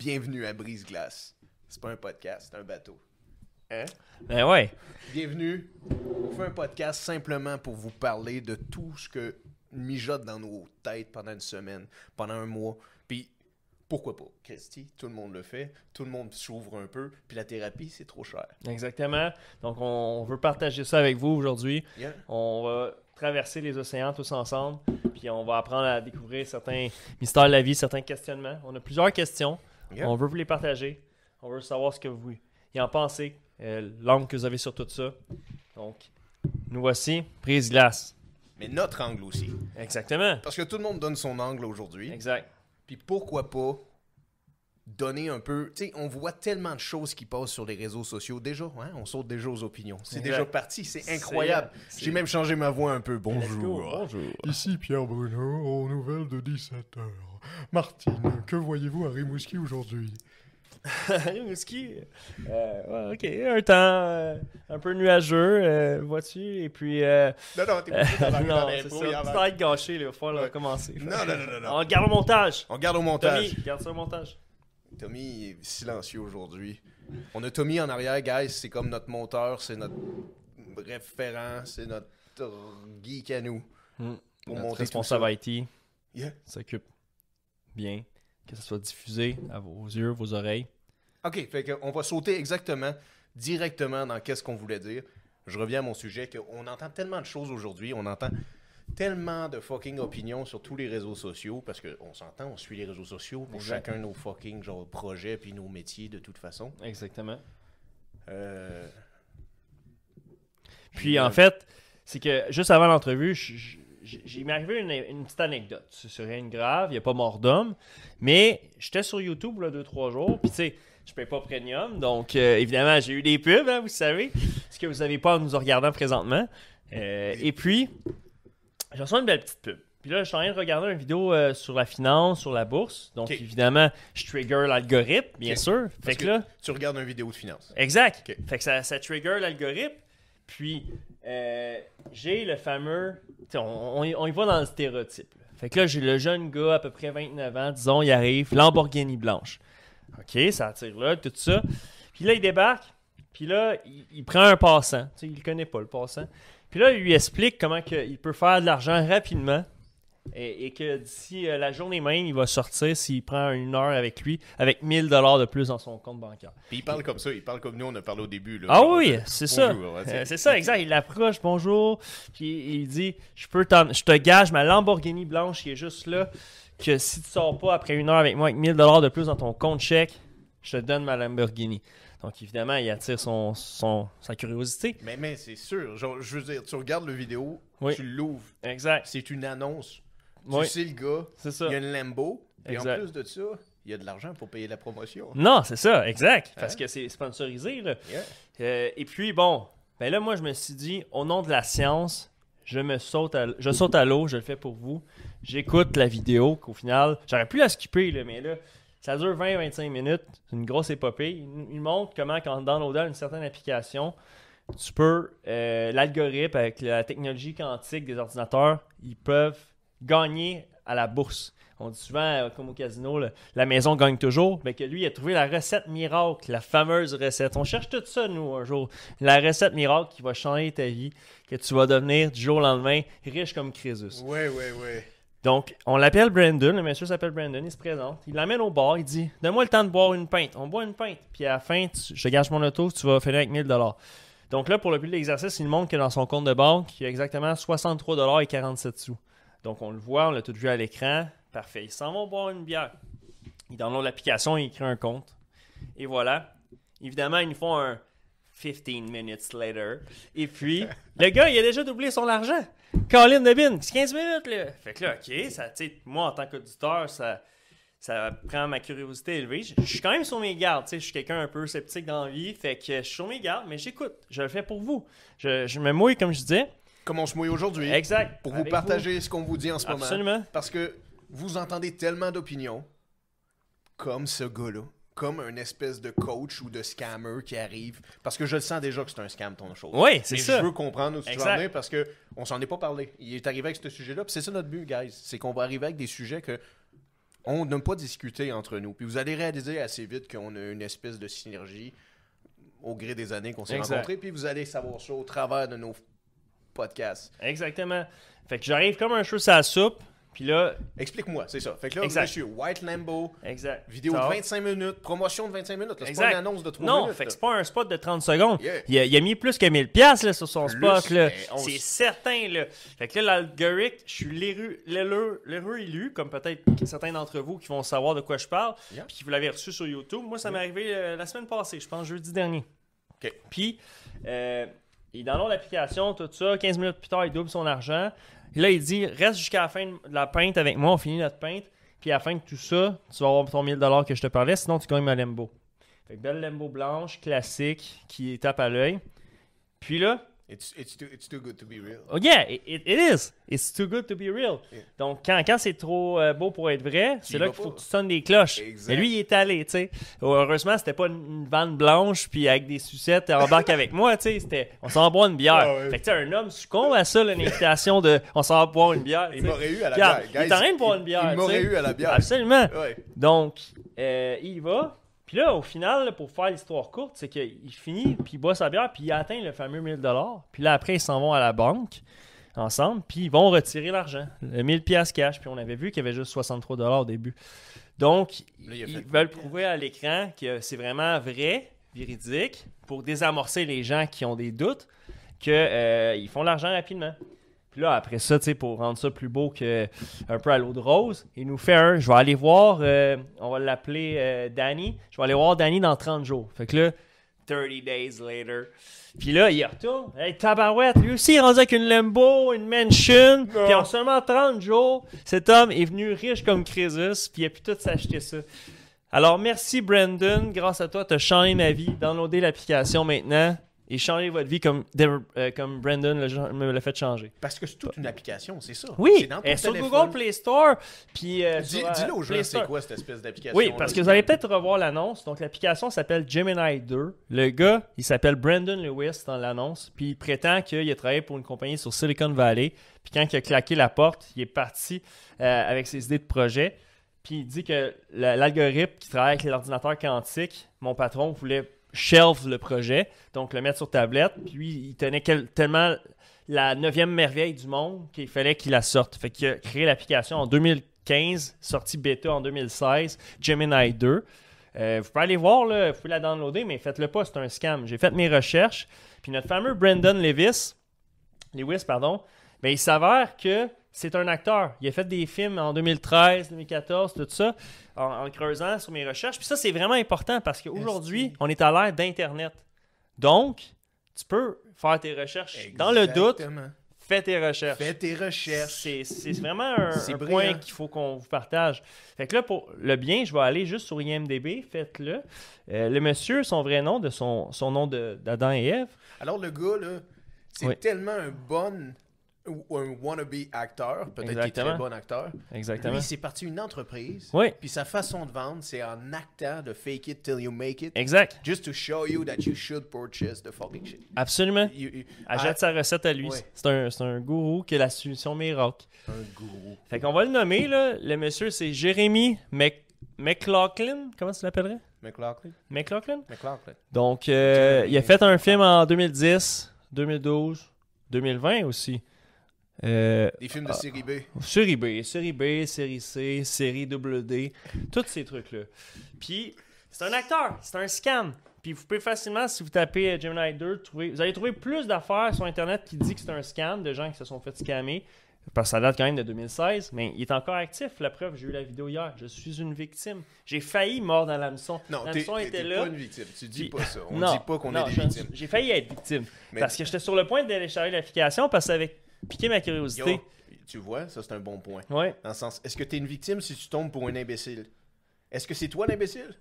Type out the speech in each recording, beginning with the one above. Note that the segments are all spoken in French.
Bienvenue à Brise Glace. C'est pas un podcast, c'est un bateau. Hein? Ben ouais. Bienvenue. On fait un podcast simplement pour vous parler de tout ce que mijote dans nos têtes pendant une semaine, pendant un mois. Puis pourquoi pas? Christy, tout le monde le fait, tout le monde s'ouvre un peu, puis la thérapie, c'est trop cher. Exactement. Donc, on veut partager ça avec vous aujourd'hui. Yeah. On va traverser les océans tous ensemble, puis on va apprendre à découvrir certains mystères de la vie, certains questionnements. On a plusieurs questions. Yeah. On veut vous les partager. On veut savoir ce que vous y en pensez, euh, l'angle que vous avez sur tout ça. Donc, nous voici, prise glace. Mais notre angle aussi. Exactement. Parce que tout le monde donne son angle aujourd'hui. Exact. Puis pourquoi pas donner un peu. Tu sais, on voit tellement de choses qui passent sur les réseaux sociaux. Déjà, hein, on saute déjà aux opinions. C'est déjà parti, c'est incroyable. J'ai même changé ma voix un peu. Bonjour. Bonjour. Ici Pierre Bruno, aux nouvelles de 17h. Martine, que voyez-vous à Rimouski aujourd'hui? Rimouski. Euh, ouais, ok, un temps euh, un peu nuageux, euh, vois-tu, et puis... Euh, Non, non, t'es pas dans non, c'est ça. va être gâché, il va falloir Ouais. recommencer. Non, non, non, non, non. On garde au montage. On garde au montage. Tommy, garde ça au montage. Tommy est silencieux aujourd'hui. On a Tommy en arrière, guys. C'est comme notre monteur, c'est notre référent, c'est notre geek à nous. Pour Notre monter responsable. IT Yeah. s'occupe bien que ça soit diffusé à vos yeux, vos oreilles. Ok, fait qu'on va sauter exactement, directement dans qu'est-ce qu'on voulait dire. Je reviens à mon sujet, qu'on entend tellement de choses aujourd'hui, on entend tellement de fucking opinions sur tous les réseaux sociaux, parce qu'on s'entend, on suit les réseaux sociaux pour Exact. chacun nos fucking genre projets puis nos métiers de toute façon. Exactement. Euh, Puis euh, en fait, c'est que juste avant l'entrevue, il m'est arrivé une, une petite anecdote. C'est rien de grave, il n'y a pas mort d'homme. Mais j'étais sur YouTube là, deux, trois jours. Puis tu sais, je paye pas premium. Donc euh, évidemment, j'ai eu des pubs, hein, vous savez. Ce que vous n'avez pas en nous regardant présentement. Euh, et puis, je reçois une belle petite pub. Puis là, je suis en train de regarder une vidéo euh, sur la finance, sur la bourse. Donc évidemment, je trigger l'algorithme, bien sûr. Fait Parce que que- là. tu regardes une vidéo de finance. Exact. Fait que ça, ça trigger l'algorithme. Puis, euh, j'ai le fameux. On, on y- on y va dans le stéréotype. là. Fait que là, j'ai le jeune gars, à peu près 29 ans, disons, il arrive, Lamborghini blanche. OK, ça attire là, tout ça. Puis là, il débarque. Puis là, il, il prend un passant. Tu sais, il le connaît pas, le passant. Puis là, il lui explique comment que il peut faire de l'argent rapidement. Et, et que d'ici euh, la journée même, il va sortir s'il prend une heure avec lui, avec 1000 dollars de plus dans son compte bancaire. Puis il parle comme ça, il parle comme nous, on a parlé au début. Là, Ah oui, c'est ça. Euh, c'est ça, exact. Il l'approche, bonjour. Puis il dit je, peux t'en- je te gage ma Lamborghini blanche qui est juste là, que si tu sors pas après une heure avec moi avec 1000 de plus dans ton compte chèque, je te donne ma Lamborghini. Donc évidemment, il attire son, son, sa curiosité. Mais, mais c'est sûr, genre, je veux dire, tu regardes le vidéo, Oui. tu l'ouvres, Exact. c'est une annonce. Oui, Tu sais le gars, c'est ça. il y a une Lambo, et en plus de ça, il y a de l'argent pour payer la promotion. Non, c'est ça, exact. Parce Hein? que c'est sponsorisé. Là. Yeah. Euh, et puis, bon, ben là, moi, je me suis dit, au nom de la science, je me saute à, je saute à l'eau, je le fais pour vous. J'écoute la vidéo, qu'au final, j'aurais pu la skipper, là, mais là, ça dure 20-25 minutes. C'est une grosse épopée. Il, montre comment, quand downloadant une certaine application, tu peux, euh, l'algorithme avec la technologie quantique des ordinateurs, ils peuvent gagner à la bourse. On dit souvent, euh, comme au casino, la maison gagne toujours, mais que lui, il a trouvé la recette miracle, la fameuse recette. On cherche tout ça, nous, un jour. La recette miracle qui va changer ta vie, que tu vas devenir du jour au lendemain riche comme Crésus. Ouais, ouais, ouais. Donc, on l'appelle Brandon, le monsieur s'appelle Brandon, il se présente, il l'amène au bar, il dit Donne-moi le temps de boire une pinte. On boit une pinte, puis à la fin, je gage mon auto, tu vas finir avec 1000 Donc là, pour le but de l'exercice, il montre que dans son compte de banque, il y a exactement 63 et 47 sous. Donc on le voit, on l'a tout vu à l'écran. Parfait. Ils s'en vont boire une bière. Ils downloadent l'application, ils créent un compte. Et voilà. Évidemment, ils nous font un 15 minutes later. Et puis, le gars, il a déjà doublé son argent. Colin de Bin, c'est 15 minutes, là. Fait que là, OK, ça, moi, en tant qu'auditeur, ça, ça prend ma curiosité élevée. Je, suis quand même sur mes gardes, tu sais, je suis quelqu'un un peu sceptique dans la vie, fait que je suis sur mes gardes, mais j'écoute, je le fais pour vous. Je, je me mouille, comme je disais. Comme on se mouille aujourd'hui, Exact. pour vous partager ce qu'on vous dit en ce moment. Absolument. Parce que vous entendez tellement d'opinions, comme ce gars-là, comme un espèce de coach ou de scammer qui arrive. Parce que je le sens déjà que c'est un scam, ton chose. Oui, c'est ça. je veux comprendre où tu en parce que on s'en est pas parlé. Il est arrivé avec ce sujet-là, puis c'est ça notre but, guys. C'est qu'on va arriver avec des sujets que on n'a pas discuté entre nous. Puis vous allez réaliser assez vite qu'on a une espèce de synergie au gré des années qu'on s'est rencontrés. Puis vous allez savoir ça au travers de nos podcasts. Exactement. Fait que j'arrive comme un cheveu sur la soupe. Puis là, Explique-moi, c'est ça. Fait que là, Exact. monsieur, White Lambo, exact. vidéo Ça de va. 25 minutes, promotion de 25 minutes. C'est pas une annonce de 3 Non, minutes. fait que là. c'est pas un spot de 30 secondes. Yeah. Il, a, il a mis plus que 1000 pièces là, sur son Plus, spot. là. mais on C'est certain. Là. Fait que là, l'algorithme, je suis l'heureux élu, comme peut-être certains d'entre vous qui vont savoir de quoi je parle, Yeah. puis vous l'avez reçu sur YouTube. Moi, ça m'est arrivé euh, la semaine passée, je pense jeudi dernier. OK. Puis, euh, il download l'application, tout ça. 15 minutes plus tard, il double son argent. Là, il dit reste jusqu'à la fin de la peinte avec moi, on finit notre peinte. Puis à la fin de tout ça, tu vas avoir ton 1000$ que je te parlais, sinon tu gagnes ma Lambo. Fait que belle Lambo blanche, classique, qui tape à l'œil. Puis là, It's, it's, too, it's too good to be real. oh yeah, it, is. It's too good to be real. Yeah. Donc quand, quand c'est trop euh, beau pour être vrai, c'est là qu'il faut pas. que tu sonnes des cloches. Exact. Et lui, il est allé, tu sais. Heureusement, c'était pas une vanne blanche puis avec des sucettes embarque avec moi, tu sais. C'était, on s'en boire une bière. Ah ouais. Fait que tu sais, un homme succombe à ça, là, une invitation de, on s'en boire une bière. Il m'aurait eu à la bière. il est Guys, en train de boire une bière, Il m'aurait eu à la bière. Absolument. Ouais. Donc, euh, il va. Puis là, au final, pour faire l'histoire courte, c'est qu'il finit, puis il boit sa bière, puis il atteint le fameux 1000$. Puis là, après, ils s'en vont à la banque ensemble, puis ils vont retirer l'argent. Le 1000$ piastres cash. Puis on avait vu qu'il y avait juste 63$ au début. Donc, Là, il a ils veulent prouver à l'écran que c'est vraiment vrai, véridique, pour désamorcer les gens qui ont des doutes, qu'ils font l'argent rapidement. Puis là, après ça, tu sais, pour rendre ça plus beau que un peu à l'eau de rose, il nous fait un. Je vais aller voir, euh, on va l'appeler euh, Danny. Je vais aller voir Danny dans 30 jours. Fait que là, 30 days later. Puis là, il retourne. Hey, tabarouette, lui aussi, il est rendu avec une Lambo, une mansion. Puis en seulement 30 jours, cet homme est venu riche comme Crésus. Puis il a pu tout s'acheter ça. Alors, merci Brandon. Grâce à toi, tu as changé ma vie. Downloadez l'application maintenant et changez votre vie comme, euh, comme Brandon le- me l'a fait changer. Parce que c'est toute une application, c'est ça. Oui, C'est dans ton et sur. Google Play Store. Puis, euh, Dis- euh, Dis-le aux gens, c'est quoi cette espèce d'application? Oui, parce que vous allez peut-être revoir l'annonce. Donc, l'application s'appelle Gemini 2. Le gars, il s'appelle Brandon Lewis dans l'annonce. Puis, il prétend qu'il a travaillé pour une compagnie sur Silicon Valley. Puis, quand il a claqué la porte, il est parti euh, avec ses idées de projet. Puis, il dit que la- l'algorithme qui travaille avec l'ordinateur quantique, mon patron voulait shelve le projet, donc le mettre sur tablette. Puis, il tenait tellement la neuvième merveille du monde qu'il fallait qu'il la sorte. Fait qu'il a créé l'application en 2015, sortie bêta en 2016, Gemini 2. Euh, vous pouvez aller voir, vous pouvez la downloader, mais faites-le pas, c'est un scam. J'ai fait mes recherches, puis notre fameux Brandon Lewis, Lewis, pardon, ben, il s'avère que c'est un acteur. Il a fait des films en 2013, 2014, tout ça, en, en creusant sur mes recherches. Puis ça, c'est vraiment important parce qu'aujourd'hui, on est à l'ère d'Internet. Donc, tu peux faire tes recherches. Dans le doute, fais tes recherches. Fais tes recherches. C'est vraiment un, un point qu'il faut qu'on vous partage. Fait que là, pour le bien, je vais aller juste sur IMDB, faites-le. Euh, le monsieur, son vrai nom, de son, son nom d'Adam et Ève. Alors, le gars, là, c'est Oui. tellement un bon ou un wannabe acteur, peut-être qu'il est très bon acteur. Exactement. Lui, c'est parti une entreprise. Oui, Puis sa façon de vendre, c'est en actant de fake it till you make it. exact. Just to show you that you should purchase the fucking shit. Absolument. You- you- Achète sa recette à lui. C'est un, un gourou qui a la solution miracle. Un gourou. Fait qu'on va le nommer, là. Le monsieur, c'est Jérémy Mc... McLaughlin. Comment tu l'appellerais? McLaughlin? McLaughlin? McLaughlin. Donc, euh, il a fait un film en 2010, 2012, 2020 aussi. Euh, Des films de Ah. série B. série B, série B, série C, série WD, tous ces trucs-là. Puis, c'est un acteur, c'est un scam. Puis, vous pouvez facilement, si vous tapez euh, Gemini 2, trouver, vous allez trouver plus d'affaires sur Internet qui dit que c'est un scam, de gens qui se sont fait scammer. Parce que ça date quand même de 2016, mais il est encore actif. La preuve, j'ai eu la vidéo hier. Je suis une victime. J'ai failli mordre dans l'hameçon. Non, L'hameçon t'es- était là. pas une victime. Tu dis Puis- pas ça. On non, dit pas qu'on est des victimes. J'ai failli être victime. Mais- Parce que j'étais sur le point de télécharger l'application parce que avait piqué ma Yo, curiosité. tu vois, ça c'est un bon point. Ouais. Dans le sens, est-ce que t'es une victime si tu tombes pour un imbécile? Est-ce que c'est toi l'imbécile?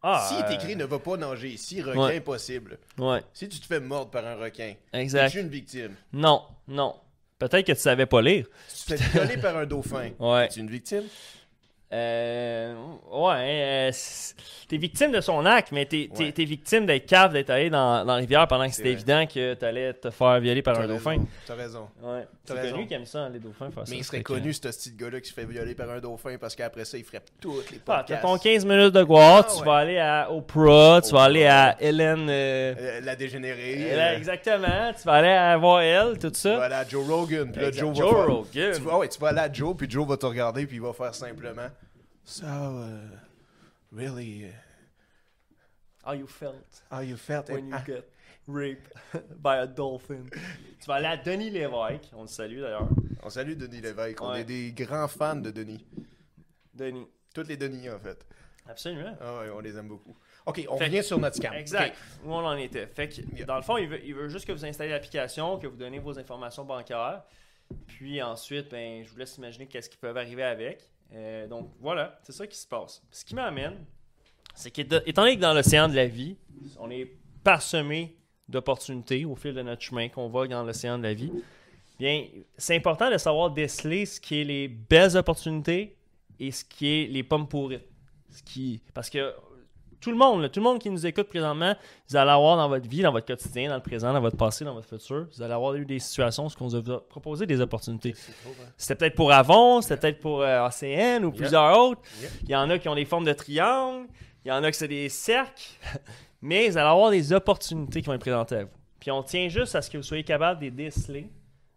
Ah, si il est euh, ne va pas nager, si requin Ouais. possible, Ouais, si tu te fais mordre par un requin, exact. es-tu une victime? Non, non. Peut-être que tu savais pas lire. Si tu te fais violer par un dauphin, Ouais. es-tu une victime? Euh, ouais, euh, t'es victime de son acte, mais t'es, t'es- Ouais. victime d'être cave, d'être allé dans, dans la rivière pendant que c'était évident que t'allais te faire violer par T'as un dauphin. T'as raison. Ouais. T'as C'est connu qui aime ça, les dauphins, faire ça. Mais il serait connu, ce petit gars-là qui se fait violer par un dauphin parce qu'après ça, il ferait toutes les Ah, t'as podcasts. ton 15 minutes de gloire, Ah, tu ouais. vas aller à Oprah, tu vas aller à Hélène. euh, Euh, la dégénérée. euh, exactement, tu vas aller à voir elle, tout Tu ça. vas aller à Joe Rogan. Puis là. Joe, Joe va Rogan. Tu vas, ouais, tu vas aller à Joe, puis Joe va te regarder, puis il va faire simplement. So, uh, really, uh, How you felt? how you felt when you Ah, get raped by a dolphin. tu vas aller à Denis Lévesque, on le salue d'ailleurs. On salue Denis Lévesque. On est des grands fans de Denis. Denis. Toutes les Denis, en fait. Absolument. Ah ouais, on les aime beaucoup. OK, on Fait- revient sur notre scam. Exact. Où on en était. Fait que, Yeah. dans le fond, il veut, il veut juste que vous installez l'application, que vous donnez vos informations bancaires. Puis ensuite, ben, je vous laisse imaginer qu'est-ce qui peut arriver avec. Euh, donc voilà, c'est ça qui se passe. Ce qui m'amène, c'est qu'étant donné que dans l'océan de la vie, on est parsemé d'opportunités au fil de notre chemin qu'on vogue dans l'océan de la vie, bien, c'est important de savoir déceler ce qui est les belles opportunités et ce qui est les pommes qui, parce que tout le monde, là, tout le monde qui nous écoute présentement, vous allez avoir dans votre vie, dans votre quotidien, dans le présent, dans votre passé, dans votre futur, vous allez avoir eu des situations où on vous a proposé des opportunités. C'était peut-être pour Avon, c'était peut-être pour euh, ACN ou plusieurs autres. Yeah. Il y en a qui ont des formes de triangle, il y en a qui c'est des cercles, mais vous allez avoir des opportunités qui vont être présentées à vous. Puis on tient juste à ce que vous soyez capable de les déceler.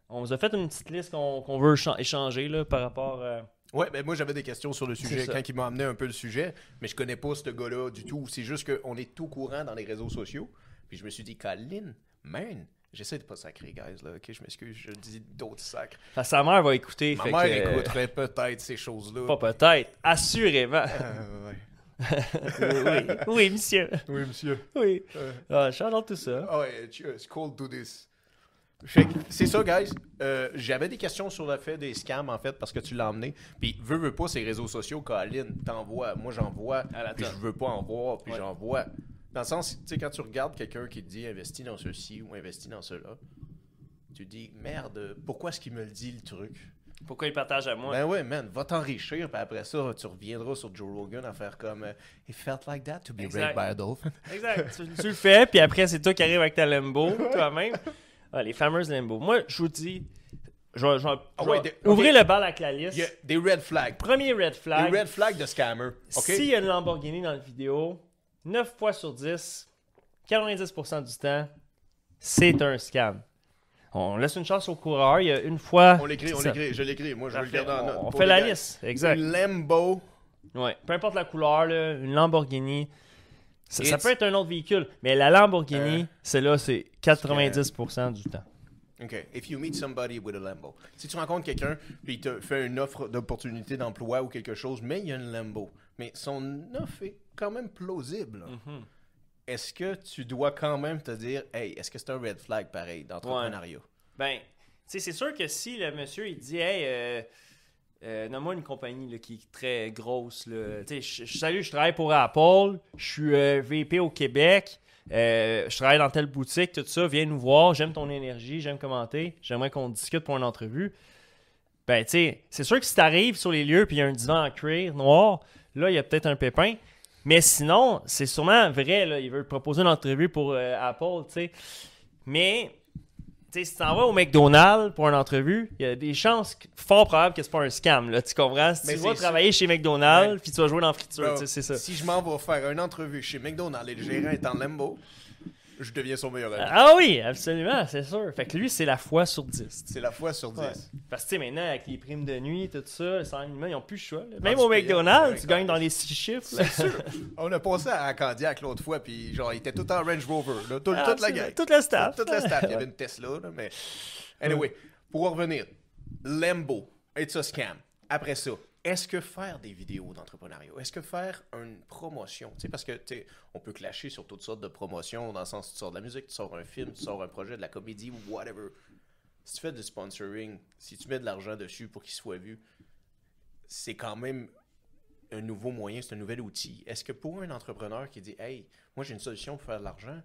On vous a fait une petite liste qu'on veut écha- échanger là, par rapport. euh, Ouais, ben moi j'avais des questions sur le sujet quand il m'a amené un peu le sujet, mais je connais pas ce gars-là du tout. C'est juste qu'on est tout courant dans les réseaux sociaux. Puis je me suis dit, Colin, man, j'essaie de pas sacrer, guys, là, ok, je m'excuse, je dis d'autres sacres. Enfin, sa mère va écouter. Ma fait mère que, écouterait peut-être ces choses-là. Pas peut-être, assurément. Euh, ouais. oui, oui, monsieur. Oui, monsieur. Oui. Euh, Ah, J'adore tout ça. Ah ouais, it's cool to do this. C'est ça, guys. Euh, J'avais des questions sur le fait des scams, en fait, parce que tu l'as emmené. Puis, veux, veux pas, ces réseaux sociaux, Colin, t'envoies. Moi, j'en vois. Puis, je veux pas en voir, puis Ouais. j'en vois. Dans le sens, tu sais, quand tu regardes quelqu'un qui te dit investis dans ceci ou investis dans cela, tu te dis merde, pourquoi est-ce qu'il me le dit le truc? Pourquoi il partage à moi? Ben ouais, man, va t'enrichir, puis après ça, tu reviendras sur Joe Rogan à faire comme euh, It felt like that to be raped by a dolphin. Exact. tu, tu le fais, puis après, c'est toi qui arrives avec ta Lambo, toi-même. Ah, les fameuses Lambo. Moi, je vous dis, je je Ah ouais, des- ok. le bal avec la liste. Il y a des red flags. Premier red Des flag. red flags de scammer. S'il y a une Lamborghini dans la vidéo, 9 fois sur 10, 90% du temps, c'est un scam. On laisse une chance au coureur. Il y a une fois. On l'écrit, on l'écrit, je l'écris. Moi, je vais le Parfait. garder en note. On, on fait la gars. liste. Exact. Une Lambo. Ouais. Peu importe la couleur, là, une Lamborghini. Ça, peut être un autre véhicule, mais la Lamborghini, Euh, celle-là, c'est 90% du temps. OK. If you meet somebody with a Lambo. Si tu rencontres quelqu'un, puis il te fait une offre d'opportunité d'emploi ou quelque chose, mais il y a une Lambo, mais son offre est quand même plausible. Mhm. Est-ce que tu dois quand même te dire, hey, est-ce que c'est un red flag pareil d'entrepreneuriat? Ben, tu sais, c'est sûr que si le monsieur, il dit, hey, euh, euh, nomme-moi une compagnie là, qui est très grosse. Là. Je- je- salut, je travaille pour Apple, je suis euh, VP au Québec, euh, je travaille dans telle boutique, tout ça, viens nous voir, j'aime ton énergie, j'aime commenter, j'aimerais qu'on discute pour une entrevue. Ben, tu sais, c'est sûr que si t'arrives sur les lieux puis il y a un divan en cuir noir, là, il y a peut-être un pépin. Mais sinon, c'est sûrement vrai, là, il veut te proposer une entrevue pour euh, Apple, tu sais. Mais, sais, si tu t'en vas au McDonald's pour une entrevue, il y a des chances fort probables que c'est pas un scam, là, tu comprends? Si Mais tu vas travailler chez McDonald's puis tu vas jouer dans la friture, c'est ça. Si je m'en vais faire une entrevue chez McDonald's et le gérant est en Lambo, je deviens son meilleur ami. Ah oui, absolument, c'est sûr. Fait que lui, c'est la fois sur 10. C'est la fois sur 10. Ouais. Parce que tu sais, maintenant, avec les primes de nuit, tout ça, les salaires minimums, ils n'ont plus le choix. là. Même au McDonald's, tu gagnes dans les six chiffres. C'est sûr. On a passé à Candiac l'autre fois, puis genre, il était tout en Range Rover, là, tout- Ah, toute la gang. Toute la staff. Toute la staff. Il y avait une Tesla, là, mais. Anyway, pour en revenir, Lambo, it's a scam. Après ça, est-ce que faire des vidéos d'entrepreneuriat, est-ce que faire une promotion, tu sais, parce que, tu on peut clasher sur toutes sortes de promotions, dans le sens, tu sors de la musique, tu sors un film, tu sors un projet, de la comédie, whatever. Si tu fais du sponsoring, si tu mets de l'argent dessus pour qu'il soit vu, c'est quand même un nouveau moyen, c'est un nouvel outil. Est-ce que pour un entrepreneur qui dit Hey, moi j'ai une solution pour faire de l'argent,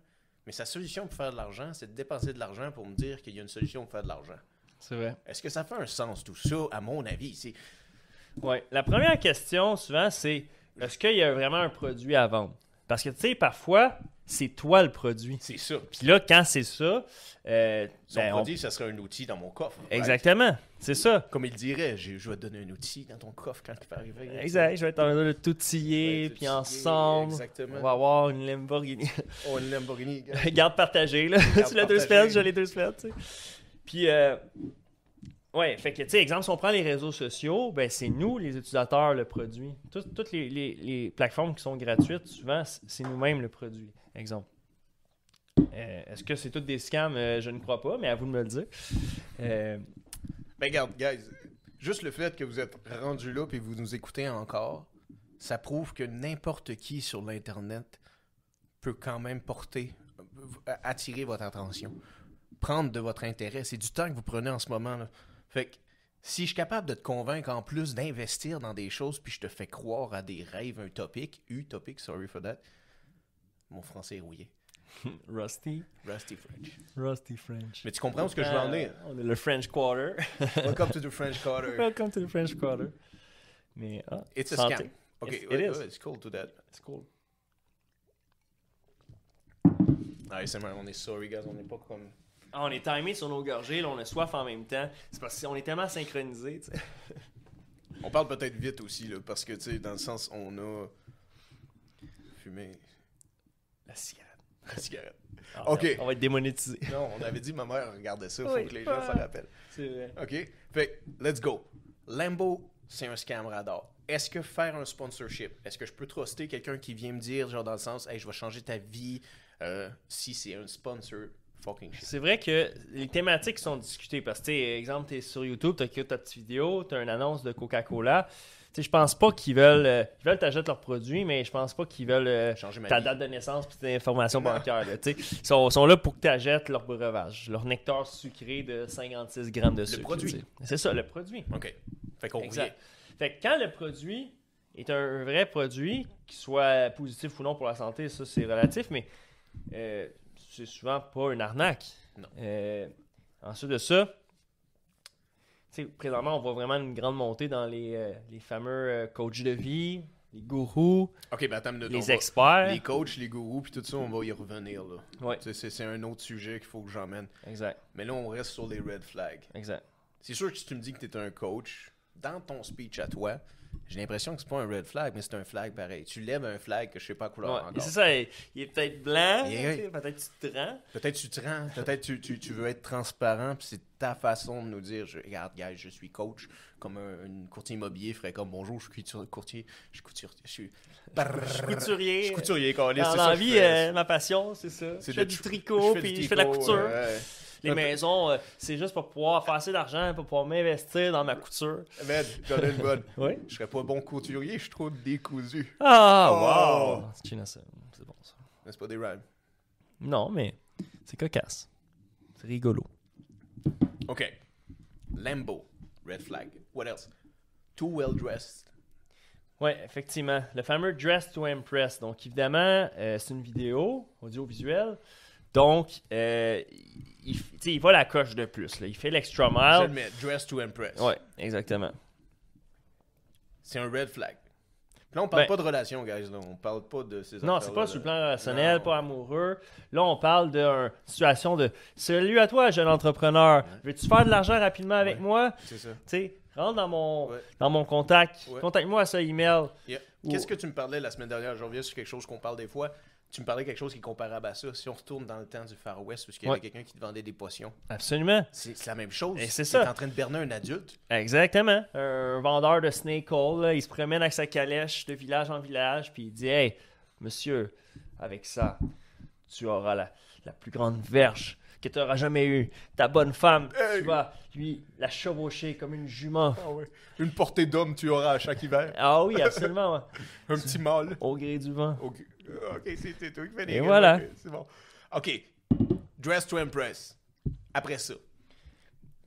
mais sa solution pour faire de l'argent, c'est de dépenser de l'argent pour me dire qu'il y a une solution pour faire de l'argent. C'est vrai. Est-ce que ça fait un sens tout ça, à mon avis? C'est... Ouais. La première question, souvent, c'est est-ce qu'il y a vraiment un produit à vendre? Parce que, tu sais, parfois, c'est toi le produit. C'est ça. Puis là, quand c'est ça, euh, Son ben, on- produit, ça serait un outil dans mon coffre. right? Exactement. C'est ça. Comme il dirait, j'ai- je vais te donner un outil dans ton coffre quand il va arriver. Exact. Je vais être en train de tout tiller, Ouais, puis ensemble, Exactement. on va avoir une Lamborghini. Oh, une Lamborghini. Garde partagée, là. Garde tu l'as deux semaines, je l'ai deux semaines, tu sais. Puis, euh, ouais, fait que, tu sais, exemple, si on prend les réseaux sociaux, ben, c'est nous, les utilisateurs, le produit. Tout- toutes les, plateformes qui sont gratuites, souvent, c'est nous-mêmes le produit. Exemple. Euh, Est-ce que c'est toutes des scams? Euh, Je ne crois pas, mais à vous de me le dire. Euh, Ben, regarde, guys, juste le fait que vous êtes rendu là et vous nous écoutez encore, ça prouve que n'importe qui sur l'Internet peut quand même porter, euh, attirer votre attention, prendre de votre intérêt. C'est du temps que vous prenez en ce moment. Là. Fait que si je suis capable de te convaincre en plus d'investir dans des choses, puis je te fais croire à des rêves, un topic, utopic, sorry for that, mon français est rouillé. Rusty. Rusty French. Rusty French. Mais tu comprends ce que je veux en venir? Euh, on est le French Quarter. Welcome to the French Quarter. Welcome to the French Quarter. Mais, ah, It's a scam. Okay, It ouais, is. it's cool to that. C'est cool. Ah, c'est on est sorry, guys, on n'est pas comme. Ah, on est timé sur nos gorgées, là, on a soif en même temps. C'est parce qu'on est tellement synchronisés, tu sais. On parle peut-être vite aussi, là, parce que, tu sais, dans le sens, on a fumé La cigarette. la cigarette. Ah, Ok. On va être démonétisé. Non, on avait dit, ma mère regardait ça, faut Oui. que les gens s'en rappellent. C'est vrai. OK? Fait let's go. Lambo, c'est un scam radar. Est-ce que faire un sponsorship, est-ce que je peux truster quelqu'un qui vient me dire, genre dans le sens, hey, je vais changer ta vie euh, si c'est un sponsor? Fucking shit? C'est vrai que les thématiques sont discutées parce que, exemple, tu es sur YouTube, tu as ta petite vidéo, tu as une annonce de Coca-Cola. Tu sais, je pense pas qu'ils veulent. euh, ils veulent t'achèter leurs produits, mais je pense pas qu'ils veulent euh, Changer ta vie. date de naissance et tes informations bancaires. là. Ils sont, sont là pour que tu achètes leur breuvage, leur nectar sucré de 56 grammes de sucre. produit. tu sais. C'est ça, le produit. OK. Fait qu'on. Fait que quand le produit est un vrai produit, qu'il soit positif ou non pour la santé, ça c'est relatif, mais euh, c'est souvent pas une arnaque. Non. Euh, ensuite de ça, tu sais, présentement, on voit vraiment une grande montée dans les, euh, les fameux euh, coachs de vie, les gourous, ben minute, les va- experts. Les coachs, les gourous, puis tout ça, on va y revenir. Ouais, c'est un autre sujet qu'il faut que j'emmène. exact, Mais là, on reste sur les red flags. exact. C'est sûr que si tu me dis que tu es un coach, dans ton speech à toi, j'ai l'impression que c'est pas un red flag, mais c'est un flag pareil. Tu lèves un flag que je sais pas couleur Ouais, c'est ça, il, il est peut-être blanc, Yeah. peut-être tu te rends. Peut-être tu te rends, peut-être tu, tu, tu veux être transparent, puis c'est ta façon de nous dire, je, regarde, gars, je suis coach, comme un, une courtier immobilier ferait comme, bonjour, je suis courtier, je suis courtier, je suis... Je suis couturier. Je suis couturier, Dans la vie, euh, ma passion, c'est ça. Je fais du tr- tricot, puis je fais de la couture. ouais. Les maisons, euh, c'est juste pour pouvoir faire assez d'argent, pour pouvoir m'investir dans ma couture. Man, j'en ai une bonne. Oui. Je serais pas bon couturier, je suis trop décousu. Ah, Oh. wow! C'est ça. C'est bon, ça. C'est pas des rhymes? Non, mais c'est cocasse. C'est rigolo. OK. Lambo, red flag. What else? Too well dressed. Oui, effectivement. Le fameux Dress to Impress. Donc, évidemment, euh, c'est une vidéo audiovisuelle. Donc, euh, il, va la coche de plus. Là. Il fait l'extra mile. le mets, dress to impress. Oui, exactement. C'est un red flag. Là, on parle Ben- pas de relation, guys. Là. On parle pas de ces Non, c'est pas là. sur le plan relationnel, Non. pas amoureux. Là, on parle d'une situation de Salut à toi, jeune entrepreneur. Veux-tu faire de l'argent rapidement avec Ouais. moi? C'est ça. Tu sais, rentre dans mon, Ouais. dans mon contact. Ouais. Contacte-moi à ce email. Yeah. Ou- Qu'est-ce que tu me parlais la semaine dernière? Je reviens sur quelque chose qu'on parle des fois. Tu me parlais de quelque chose qui est comparable à ça. Si on retourne dans le temps du Far West, où il y avait Ouais. quelqu'un qui te vendait des potions, Absolument. c'est la même chose. Et c'est ça. en train de berner un adulte. Exactement. Un vendeur de snake hole, là, il se promène avec sa calèche de village en village, puis il dit Hey, monsieur, avec ça, tu auras la, la plus grande verge que tu auras jamais eue. Ta bonne femme, Hey! tu vas lui la chevaucher comme une jument. Une portée d'homme, tu auras à chaque hiver. Ah oui, absolument. ouais. Un petit mâle. Au gré du vent. ok, c'est toi qui fais Et voilà. ok, c'est bon. Ok. Dress to impress. Après ça.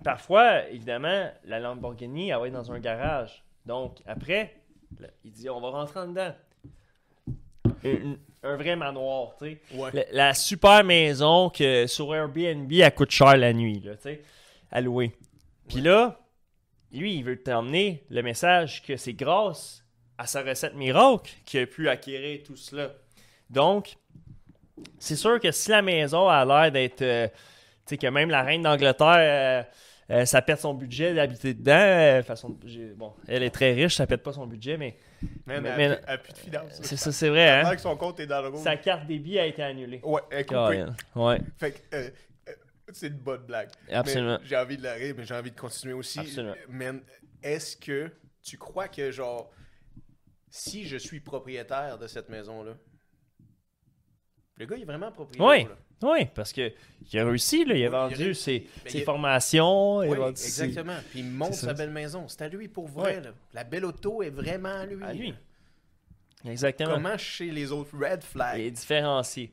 Parfois, évidemment, la Lamborghini, elle va être dans un garage. Donc, après, là, il dit on va rentrer en dedans. Un, vrai manoir, tu sais. Ouais. La, la super maison que sur Airbnb, elle coûte cher la nuit, là, tu sais, à louer. Puis là, lui, il veut t'emmener le message que c'est grâce à sa recette miracle qu'il a pu acquérir tout cela. Donc, c'est sûr que si la maison a l'air d'être. euh, tu sais, que même la reine d'Angleterre, euh, euh, ça pète son budget d'habiter dedans. euh, façon, bon, elle est très riche, ça pète pas son budget, mais Mais- elle, mais- a plus- elle a plus de finances. c'est ça, c'est vrai, hein? que son compte est dans le rouge. Sa carte débit a été annulée. Ouais, elle coupée. Caroline. Ouais, Fait que, euh, c'est une bonne blague. absolument. J'ai envie de la rire, mais j'ai envie de continuer aussi. Absolument. Man, est-ce que tu crois que, genre, si je suis propriétaire de cette maison-là, le gars, il est vraiment propriétaire. Oui. là. Oui, parce que il a réussi, là, il a Oui, il a vendu ses, il formations. il a Oui, ses- exactement. Puis il monte sa belle maison. C'est à lui pour vrai. Là. La belle auto est vraiment à lui. À lui. Exactement. Comment chez les autres red flags? Et différencier.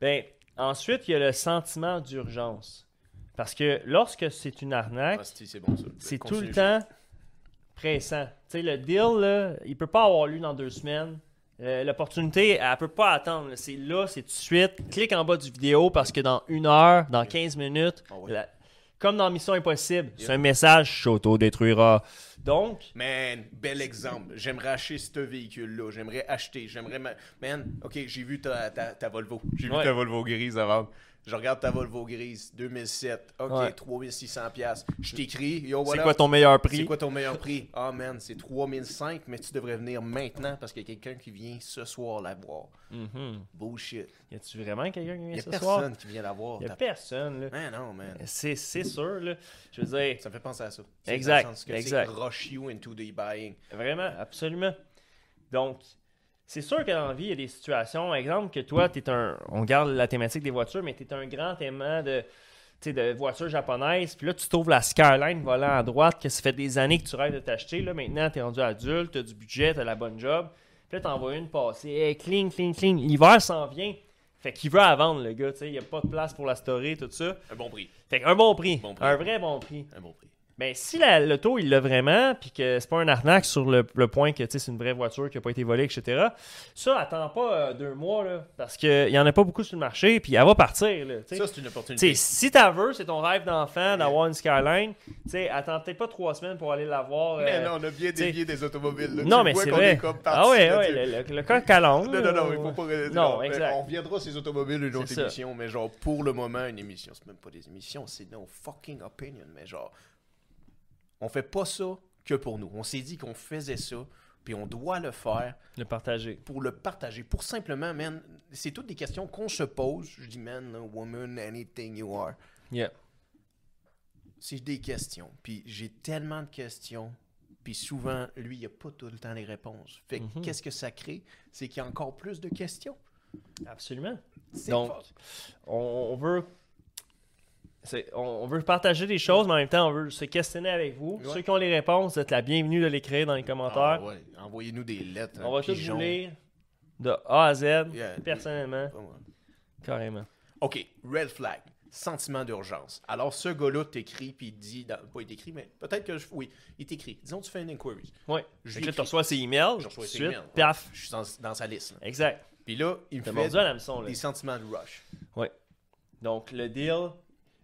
Ben, ensuite, il y a le sentiment d'urgence. Parce que lorsque c'est une arnaque, Ah, c'est bon tout le temps pressant. Tu sais, le deal, là, il peut pas avoir lieu dans deux semaines. Euh, L'opportunité, elle peut pas attendre. C'est là, c'est tout de suite. Clique en bas du vidéo parce que dans une heure, dans 15 minutes, Ah la- comme dans Mission Impossible, c'est un message s'auto-détruira. Donc, Man, bel exemple. J'aimerais acheter ce véhicule-là. J'aimerais acheter. J'aimerais. ma- Man, ok, j'ai vu ta, ta, ta Volvo. J'ai vu ta Volvo grise vendre. Je regarde ta Volvo grise, 2007. Ok, Ouais. 3600$. piastres. Je t'écris. Yo, c'est quoi ton meilleur prix? C'est quoi ton meilleur prix? Ah, man, c'est 3005$, mais tu devrais venir maintenant parce qu'il y a quelqu'un qui vient ce soir la voir. Mhm. Bullshit. Y a-tu vraiment quelqu'un qui vient y a ce personne soir? qui vient la voir. Y a personne, là. Man, non, man. C'est sûr, là. Je veux dire, Ça me fait penser à ça. Exact, exact. Rush you into the buying. Vraiment, absolument. Donc, c'est sûr que dans la vie, il y a des situations, exemple, que toi, tu es un. On garde la thématique des voitures, mais tu es un grand aimant de, tu sais, de voitures japonaises. Puis là, tu trouves la Skyline volant à droite, que ça fait des années que tu rêves de t'acheter. Là, maintenant, tu es rendu adulte, tu as du budget, tu as la bonne job. Puis là, tu envoies une passer. Hey, cling, cling, cling. L'hiver s'en vient. Fait qu'il veut la vendre, le gars. tu sais, Il n'y a pas de place pour la story, tout ça. Un bon prix. Fait qu'un bon prix. Bon prix. Un vrai bon prix. Un bon prix. Ben, si la- l'auto, il l'a vraiment, puis que c'est pas un arnaque sur le, le point que c'est une vraie voiture qui a pas été volée, etc., ça, attends pas euh, deux mois, là, parce qu'il y en a pas beaucoup sur le marché, puis elle va partir. Là, tu sais. Ça, c'est une Tu opportunité. si t'as veux, c'est ton rêve d'enfant d'avoir une Skyline, tu sais, attends peut-être pas trois semaines pour aller la voir. Mais euh, non, on a bien t'sais- dévié des automobiles. là. non, Tu mais c'est vrai. ah ouais, ouais, le, le, le coq à l'ongle, Non, non, non, il faut pas. euh, Non, exact. On reviendra sur les automobiles une autre ça. émission, mais genre, pour le moment, une émission, c'est même pas des émissions, c'est nos fucking opinions, mais genre, on fait pas ça que pour nous. On s'est dit qu'on faisait ça, puis on doit le faire Le partager. pour le partager, pour simplement, man, c'est toutes des questions qu'on se pose. Je dis, man, woman, anything you are. Yeah. C'est des questions. Puis j'ai tellement de questions. Puis souvent, lui, il n'a pas tout le temps les réponses. Fait que Mhm. qu'est-ce que ça crée? C'est qu'il y a encore plus de questions. Absolument. Donc, fort. on, veut on, on veut partager des choses, mais en même temps, on veut se questionner avec vous. Ouais. Ceux qui ont les réponses, vous êtes la bienvenue de l'écrire dans les commentaires. Ah ouais, Envoyez-nous des lettres. on va tous pigeon. vous lire de A à Z, Yeah. personnellement, moi. carrément. OK, red flag. Sentiment d'urgence. Alors, ce gars-là t'écrit, puis il dit, dans- pas il t'écrit, mais peut-être que je. Oui, il t'écrit. Disons, tu fais une inquiry. Oui. Je lui tu reçois ses emails, Je reçois tout ses suite, emails. ouais. paf. Je suis dans, dans sa liste. là. Exact. Puis là, il me fait là. des sentiments de rush. Donc, le deal.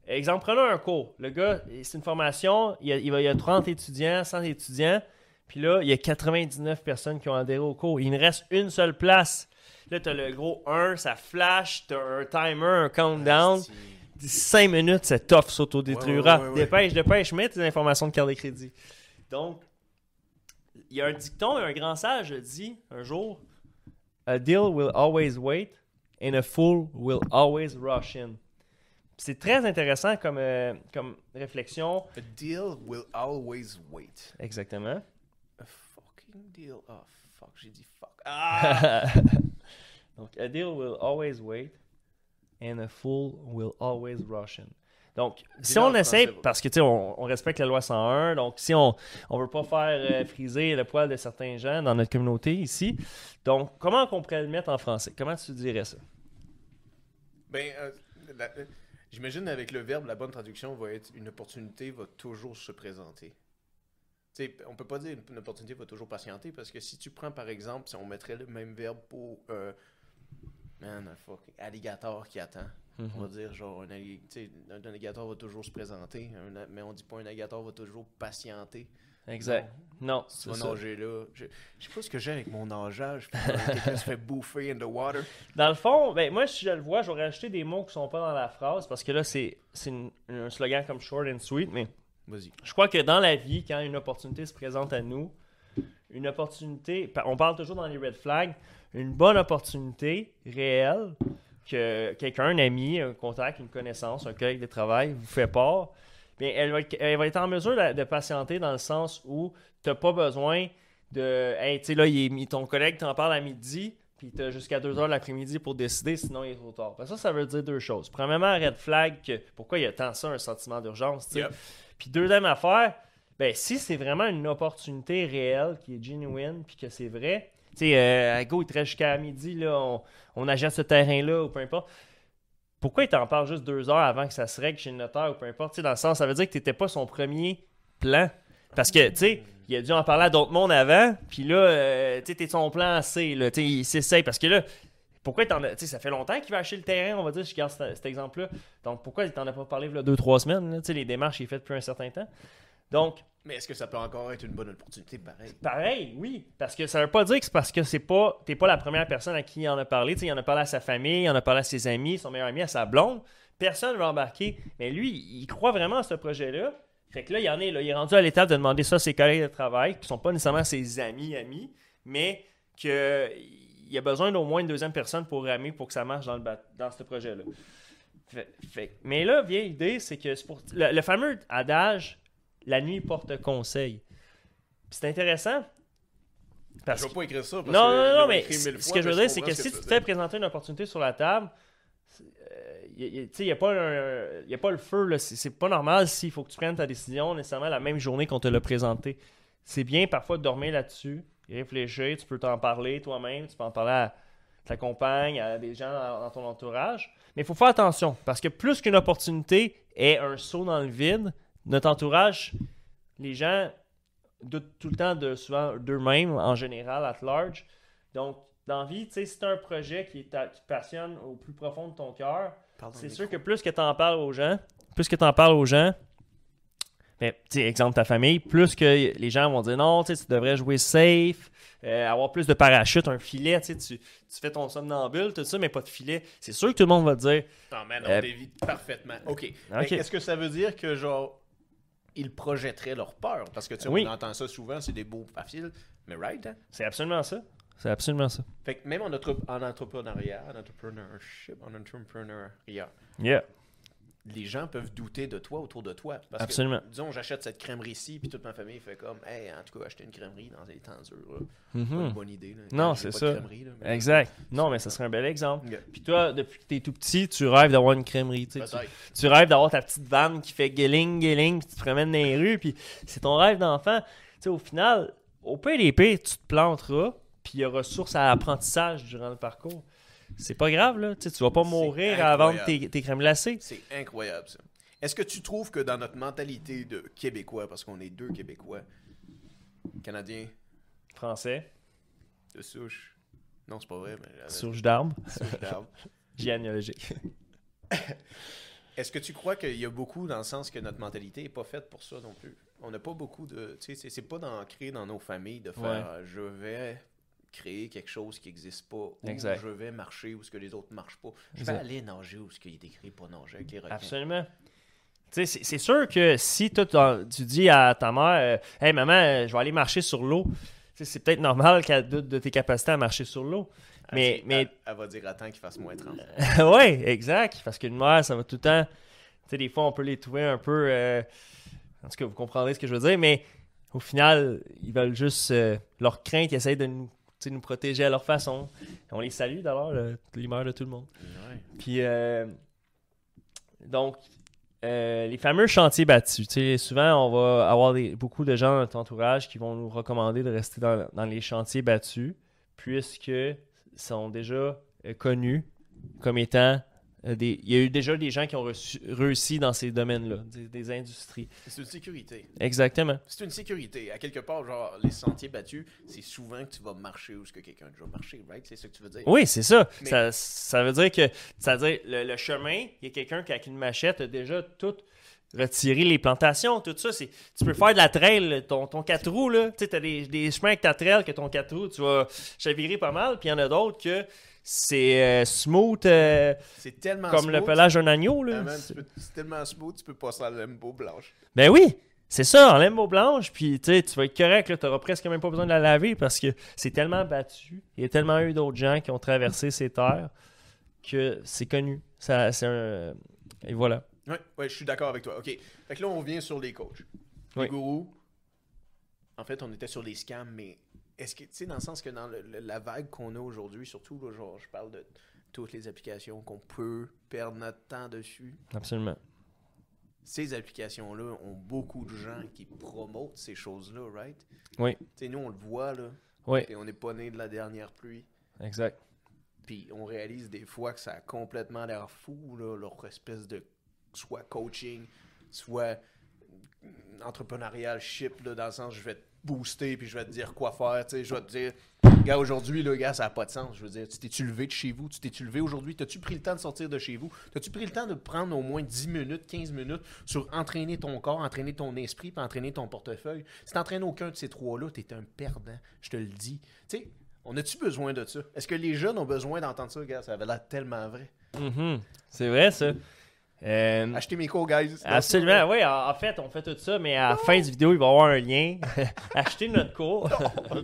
Exemple, prenons un cours. Le gars, c'est une formation, il y, a, il y a 30 étudiants, 100 étudiants, puis là, il y a 99 personnes qui ont adhéré au cours. Il ne reste une seule place. Là, tu as le gros 1, ça flash, tu as un timer, un countdown. Asti. D'ici 5 minutes, cette offre s'autodétruira. Ouais, ouais, ouais, ouais. Dépêche, dépêche, mets tes informations de carte de crédit. Donc, il y a un dicton, un grand sage dit un jour A deal will always wait and a fool will always rush in. C'est très intéressant comme, euh, comme réflexion. A deal will always wait. Exactement. A fucking deal. Oh, fuck, j'ai dit fuck. Ah! Donc, a deal will always wait and a fool will always rush in. Donc, si on essaie, parce que tu sais, on, on respecte la loi 101, donc si on on veut pas faire euh, friser le poil de certains gens dans notre communauté ici, donc comment qu'on pourrait le mettre en français? Comment tu dirais ça? Ben, euh, la- j'imagine avec le verbe, la bonne traduction va être une opportunité va toujours se présenter. Tu sais, on peut pas dire une opportunité va toujours patienter parce que si tu prends par exemple, si on mettrait le même verbe pour euh, man, un fucking alligator qui attend. Mhm. On va dire, genre, un, un alligator va toujours se présenter, un mais on dit pas un alligator va toujours patienter. Exact. Non, Tu vas nager là. Je, je sais pas ce que j'ai avec mon nageage. Quelqu'un se fait bouffer in the water. Dans le fond, ben, moi, si je le vois, j'aurais rajouté des mots qui sont pas dans la phrase parce que là, c'est un slogan comme short and sweet, mais Vas-y. je crois que dans la vie, quand une opportunité se présente à nous, une opportunité, on parle toujours dans les red flags, une bonne opportunité réelle que quelqu'un, un ami, un contact, une connaissance, un collègue de travail vous fait part, bien, elle, va être, elle va être en mesure de, de patienter dans le sens où tu n'as pas besoin de. Hey, tu sais, là, il est ton collègue t'en parle à midi, puis tu as jusqu'à 2 heures de l'après-midi pour décider, sinon il est trop tard. Ben, ça, ça veut dire deux choses. Premièrement, red flag, que, pourquoi il y a tant ça, un sentiment d'urgence, tu sais. Yep. Puis deuxième affaire, ben, si c'est vraiment une opportunité réelle qui est genuine, puis que c'est vrai, tu sais, euh, à go, il te reste jusqu'à midi, là, on, on achète ce terrain-là, ou peu importe. Pourquoi il t'en parle juste deux heures avant que ça se règle chez le notaire, ou peu importe? Dans le sens, ça veut dire que tu n'étais pas son premier plan. Parce que, tu sais, il a dû en parler à d'autres mondes avant, puis là, euh, tu sais, t'es son plan C, là, tu sais, il s'essaye. Parce que là, pourquoi il t'en a. Tu sais, ça fait longtemps qu'il va acheter le terrain, on va dire, je garde cet, exemple-là. Donc, pourquoi il t'en a pas parlé deux, trois semaines? Tu sais, les démarches, il fait depuis un certain temps. Donc, Mais est-ce que ça peut encore être une bonne opportunité? Pareil? Pareil, oui. Parce que ça veut pas dire que c'est parce que c'est pas. T'es pas la première personne à qui il en a parlé. Tu sais, il en a parlé à sa famille, il en a parlé à ses amis, son meilleur ami, à sa blonde. Personne ne va embarquer. Mais lui, il croit vraiment à ce projet-là. Fait que là, il en est, là, il est rendu à l'étape de demander ça à ses collègues de travail, qui sont pas nécessairement ses amis, amis, mais qu'il a besoin d'au moins une deuxième personne pour ramer pour que ça marche dans, le dans ce projet-là. Fait- mais là, vient l'idée, c'est que pour, le fameux adage la nuit porte conseil. C'est intéressant. Parce je vais pas écrire ça parce non, que non, non, mais ce que je veux dire, c'est que si tu tu te fais présenter une opportunité sur la table, euh, a- a- il n'y a, pas un- y a pas le feu. C'est pas normal s'il faut que tu prennes ta décision nécessairement la même journée qu'on te l'a présenté. C'est bien parfois de dormir là-dessus, réfléchir, tu peux t'en parler toi-même, tu peux en parler à ta compagne, à des gens dans, dans ton entourage. Mais il faut faire attention, parce que plus qu'une opportunité est un saut dans le vide, notre entourage, les gens doutent tout le temps de souvent d'eux-mêmes en général, at large. Donc, dans la vie, tu sais, si tu un projet qui, est ta- qui te passionne au plus profond de ton cœur, c'est sûr que plus que tu en parles aux gens, plus que tu en parles aux gens, ben, tu sais, exemple ta famille, plus que les gens vont dire non, tu devrais jouer safe, euh, avoir plus de parachute, un filet, tu, sais, tu, tu fais ton somnambule, tout ça, mais pas de filet. C'est sûr que tout le monde va te dire Non, man, on Euh, dévie parfaitement. OK. Ok. Mais Est-ce que ça veut dire que, genre, ils projetteraient leur peur? Parce que, tu sais, Oui. on entend ça souvent, c'est des beaux faciles. Mais right, hein? c'est absolument ça. C'est absolument ça. Fait que même en, entre- en entrepreneuriat, en entrepreneurship, en entrepreneuriat, Yeah. Les gens peuvent douter de toi autour de toi. Parce Absolument. Que, disons, j'achète cette crèmerie-ci, puis toute ma famille fait comme, hey, en tout cas, acheter une crèmerie dans les temps durs, là, pas Mhm. une bonne idée. là. Non, c'est ça. crèmerie, mais- Exact. Non, mais ça serait un bel exemple. Puis toi, depuis que t'es tout petit, tu rêves d'avoir une crèmerie. tu rêves d'avoir ta petite vanne qui fait guéling, guéling, puis tu te promènes dans les rues, puis c'est ton rêve d'enfant. Tu sais, au final, au PDP, tu te planteras, puis il y aura source à apprentissage durant le parcours. C'est pas grave, là. Tu sais, tu vas pas mourir à vendre tes, tes crèmes glacées. C'est incroyable, ça. Est-ce que tu trouves que dans notre mentalité de Québécois, parce qu'on est deux Québécois, Canadiens? Français, de souche, non, c'est pas vrai, mais souche d'arbre, souche d'arbre. généalogique. Est-ce que tu crois qu'il y a beaucoup dans le sens que notre mentalité n'est pas faite pour ça non plus? On n'a pas beaucoup de. Tu sais, c'est- pas d'ancrer dans nos familles de faire Ouais. je vais créer quelque chose qui n'existe pas Exact. je vais marcher où ce que les autres ne marchent pas. Je Exact. vais aller nager où ce qu'il est écrit pas nager avec les requins. Absolument. C'est- sûr que si toi, tu dis à ta mère, euh, Hey maman, euh, je vais aller marcher sur l'eau, c'est peut-être normal qu'elle doute de tes capacités à marcher sur l'eau. Elle Mais, dit- mais Elle, elle va dire attends qu'il fasse moins 30. ouais, exact. Parce qu'une mère, ça va tout le temps. Tu sais, des fois, on peut les trouver un peu. euh, En tout cas, vous comprendrez ce que je veux dire, mais au final, ils veulent juste. euh, leur crainte, ils essayent de nous, nous protéger à leur façon. On les salue d'ailleurs, le- l'humeur de tout le monde. Ouais. Puis, euh, donc, euh, les fameux chantiers battus. Souvent, on va avoir des- beaucoup de gens dans notre entourage qui vont nous recommander de rester dans, dans les chantiers battus, puisque sont déjà euh, connus comme étant des- il y a eu déjà des gens qui ont reçu- réussi dans ces domaines-là, des, des industries. C'est une sécurité. Exactement. C'est une sécurité. À quelque part, genre, les sentiers battus, c'est souvent que tu vas marcher où ce que quelqu'un a déjà marché, right? C'est ça que tu veux dire? Oui, c'est ça. Mais- ça. Ça veut dire que ça veut dire le, le chemin, il y a quelqu'un qui avec une machette a déjà tout retiré les plantations, tout ça. C'est, tu peux faire de la trail, ton, ton 4 roues, là. Tu sais, as des, des chemins avec ta trail que ton 4 roues, tu vas chavirer pas mal, puis il y en a d'autres que c'est euh, smooth euh, C'est tellement comme le pelage d'un agneau, Ah, là. tu peux- c'est tellement smooth, tu peux passer à la lembo blanche. Ben oui, c'est ça, en lembo blanche, puis tu tu vas être correct, là, t'auras presque même pas besoin de la laver parce que c'est tellement battu, il y a tellement eu d'autres gens qui ont traversé ces terres que c'est connu. Ça, c'est un... Et voilà. Ouais, ouais, je suis d'accord avec toi. OK. Fait que là, on revient sur les coachs. Oui. Les gourous, en fait, on était sur les scams, mais est-ce que, tu sais, dans le sens que dans le- le- la vague qu'on a aujourd'hui, surtout, là, genre, je parle de toutes les applications qu'on peut perdre notre temps dessus, Absolument. ces applications-là ont beaucoup de gens qui promotent ces choses-là, right? Oui. Tu sais, nous, on le voit, là. Oui, Et on n'est pas né de la dernière pluie. exact. Puis on réalise des fois que ça a complètement l'air fou, là, leur espèce de soit coaching, soit entrepreneurial ship, là, dans le sens je vais te booster puis je vais te dire quoi faire. tu sais, Je vais te dire, gars, aujourd'hui, là, gars, ça n'a pas de sens. Je veux dire, tu t'es-tu levé de chez vous? Tu t'es-tu levé aujourd'hui? T'as-tu pris le temps de sortir de chez vous? T'as-tu pris le temps de prendre au moins 10 minutes, 15 minutes sur entraîner ton corps, entraîner ton esprit puis entraîner ton portefeuille? Si t'entraînes aucun de ces trois-là, t'es un perdant. Je te le dis. Tu sais, on a-tu besoin de ça? Est-ce que les jeunes ont besoin d'entendre ça, gars? Ça avait l'air tellement vrai. Mhm. C'est vrai, ça. Euh, Achetez mes cours, guys. absolument, oui. En, en fait, on fait tout ça, mais à la fin du vidéo, il va y avoir un lien. Achetez notre cours.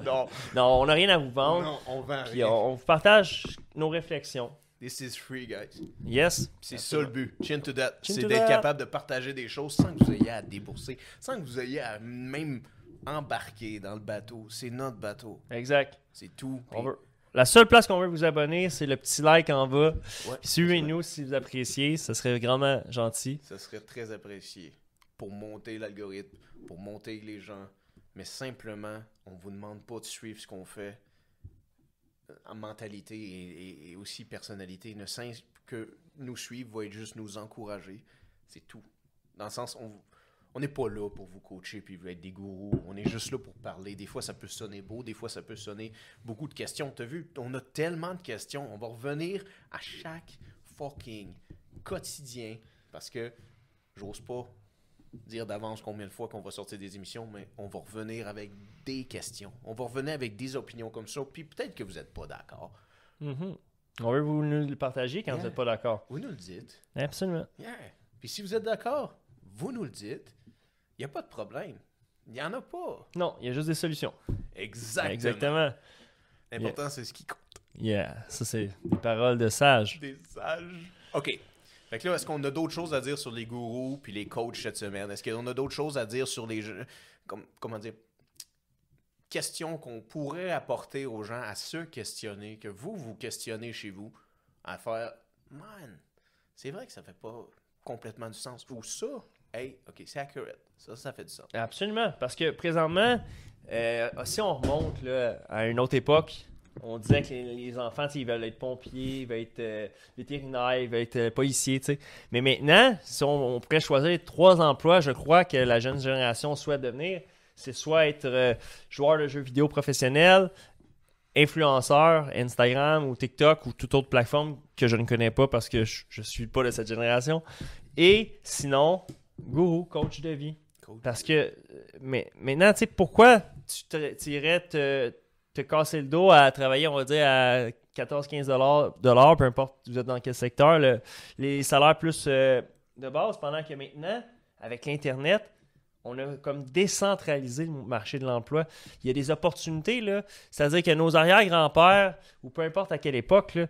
non, non, on n'a rien à vous vendre. non, on vend rien. on, on vous partage nos réflexions. This is free, guys. Yes. C'est ça le but. Chin to that. C'est d'être capable de partager des choses sans que vous ayez à débourser, sans que vous ayez à même embarquer dans le bateau. C'est notre bateau. Exact. C'est tout. On veut- La seule place qu'on veut vous abonner, c'est le petit like en bas. Ouais. Suivez-nous si vous appréciez, ça serait grandement gentil. Ça serait très apprécié pour monter l'algorithme, pour monter les gens. Mais simplement, on vous demande pas de suivre ce qu'on fait euh, en mentalité et, et- et aussi personnalité. Ne que nous suivre va être juste nous encourager. C'est tout. Dans le sens, on on n'est pas là pour vous coacher puis vous être des gourous. On est juste là pour parler. Des fois, ça peut sonner beau. Des fois, ça peut sonner beaucoup de questions. T'as vu, on a tellement de questions. On va revenir à chaque fucking quotidien parce que j'ose pas dire d'avance combien de fois qu'on va sortir des émissions, mais on va revenir avec des questions. On va revenir avec des opinions comme ça. Puis peut-être que vous n'êtes pas d'accord. Mhm. On veut vous nous le partager quand Yeah. vous n'êtes pas d'accord. Vous nous le dites. Absolument. Yeah. Puis si vous êtes d'accord, vous nous le dites. Il n'y a pas de problème. Il n'y en a pas. Non, il y a juste des solutions. Exactement. Exactement. L'important, c'est ce qui compte. Yeah, ça c'est des paroles de sage. Des sages. OK. Fait que là, est-ce qu'on a d'autres choses à dire sur les gourous puis les coachs cette semaine? Est-ce qu'on a d'autres choses à dire sur les jeux? Comme, comment dire? Questions qu'on pourrait apporter aux gens à se questionner, que vous vous questionnez chez vous, à faire, man, c'est vrai que ça fait pas complètement du sens. Ou ça, hey, OK, c'est accurate. Ça, ça fait du sens. Absolument, parce que présentement, euh, si on remonte là, à une autre époque, on disait que les, enfants, ils veulent être pompiers, ils veulent être euh, vétérinaires, ils veulent être euh, policiers. Mais maintenant, si on, pourrait choisir trois emplois, je crois que la jeune génération souhaite devenir, c'est soit être joueur de jeux vidéo professionnel, influenceur, Instagram ou TikTok ou toute autre plateforme que je ne connais pas parce que je, je suis pas de cette génération. Et sinon, gourou, coach de vie. Parce que euh, mais, maintenant, tu sais, pourquoi tu te- irais te, te casser le dos à travailler, on va dire, à 14-15 de l'heure, peu importe vous êtes dans quel secteur, le- les salaires plus euh, de base, pendant que maintenant, avec l'Internet, on a comme décentralisé le marché de l'emploi. Il y a des opportunités, là. C'est-à-dire que nos arrière-grands-pères, ou peu importe à quelle époque, là,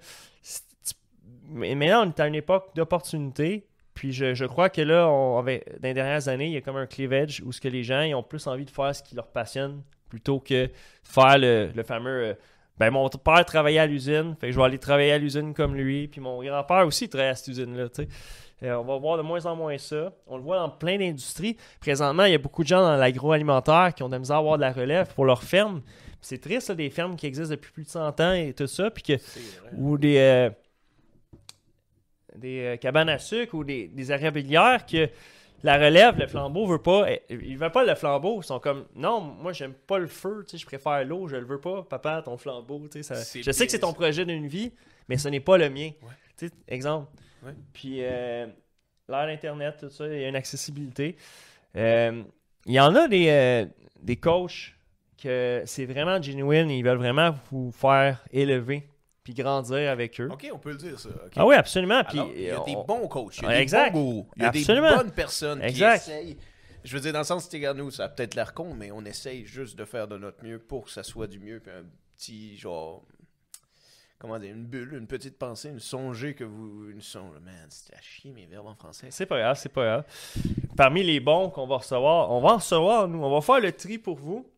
mais maintenant, on est à une époque d'opportunités. Puis je, je crois que là, on, avait, dans les dernières années, il y a comme un cleavage où ce que les gens ils ont plus envie de faire ce qui leur passionne plutôt que faire le, le fameux euh, ben mon père travaillait à l'usine, fait que je vais aller travailler à l'usine comme lui, puis mon grand-père aussi il travaillait à cette usine-là, tu sais. Euh, on va voir de moins en moins ça. On le voit dans plein d'industries. Présentement, il y a beaucoup de gens dans l'agroalimentaire qui ont de la misère à avoir de la relève pour leur ferme. C'est triste, là, des fermes qui existent depuis plus de 100 ans et tout ça, puis que ou des. euh, des euh, cabanes à sucre ou des, des érablières que la relève, le flambeau veut pas. eh, Ils veulent pas le flambeau. Ils sont comme non, moi j'aime pas le feu, tu sais, je préfère l'eau, je le veux pas, papa, ton flambeau. tu sais, ça- Je sais que c'est ton projet d'une vie, mais ce n'est pas le mien. Ouais. Exemple. Ouais. Puis euh, l'ère d'Internet, tout ça, il y a une accessibilité. Euh, il y en a des, euh, des coachs que c'est vraiment genuine, ils veulent vraiment vous faire élever puis grandir avec eux. Ok, on peut le dire ça. Ah oui, absolument. Puis, Alors, il y a des on- bons coachs, il y a Ouais, des exact. bons gourous, il y a Absolument. des bonnes personnes Exact. qui essayent. Je veux dire, dans le sens, regarde nous, ça a peut-être l'air con, mais on essaye juste de faire de notre mieux pour que ça soit du mieux, puis un petit genre. Comment dire, une bulle, une petite pensée, une songée que vous. Une songe. Man, c'était à chier mes verbes en français. C'est pas grave, c'est pas grave. Parmi les bons qu'on va recevoir, on va en recevoir, nous. On va faire le tri pour vous.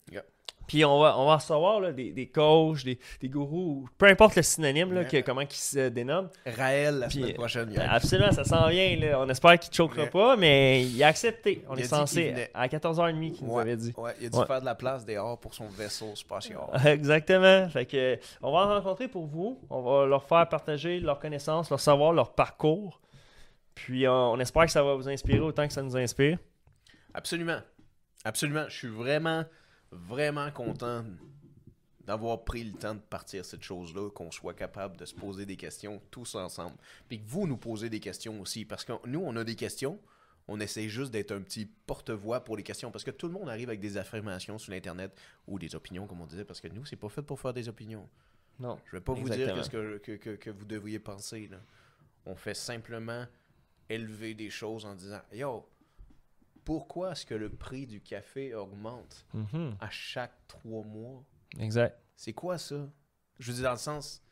Puis on va, on va recevoir là, des, des coachs, des, des gourous, peu importe le synonyme, là, que- comment ils se dénomment. Raël, la Puis, semaine prochaine. gars. Absolument, ça s'en vient. Là. On espère qu'il ne choquera pas, mais il a accepté. On Il est censé à 14h30 qu'il nous avait dit. Ouais, il a dû Ouais. faire de la place dehors pour son vaisseau spatial. Exactement. Fait que, on va en rencontrer pour vous. On va leur faire partager leurs connaissances, leur savoir, leur parcours. Puis euh, on espère que ça va vous inspirer autant que ça nous inspire. Absolument. Absolument. Je suis vraiment, vraiment content d'avoir pris le temps de partir cette chose-là, qu'on soit capable de se poser des questions tous ensemble. Puis que vous nous posez des questions aussi. Parce que nous, on a des questions. On essaie juste d'être un petit porte-voix pour les questions. Parce que tout le monde arrive avec des affirmations sur l'Internet ou des opinions, comme on disait. Parce que nous, c'est pas fait pour faire des opinions. Non. Je vais pas vous dire que, que, que, que vous devriez penser. Là. On fait simplement élever des choses en disant Yo, pourquoi est-ce que le prix du café augmente Mhm. à chaque trois mois? Exact. C'est quoi ça? Je veux dire, dans le sens.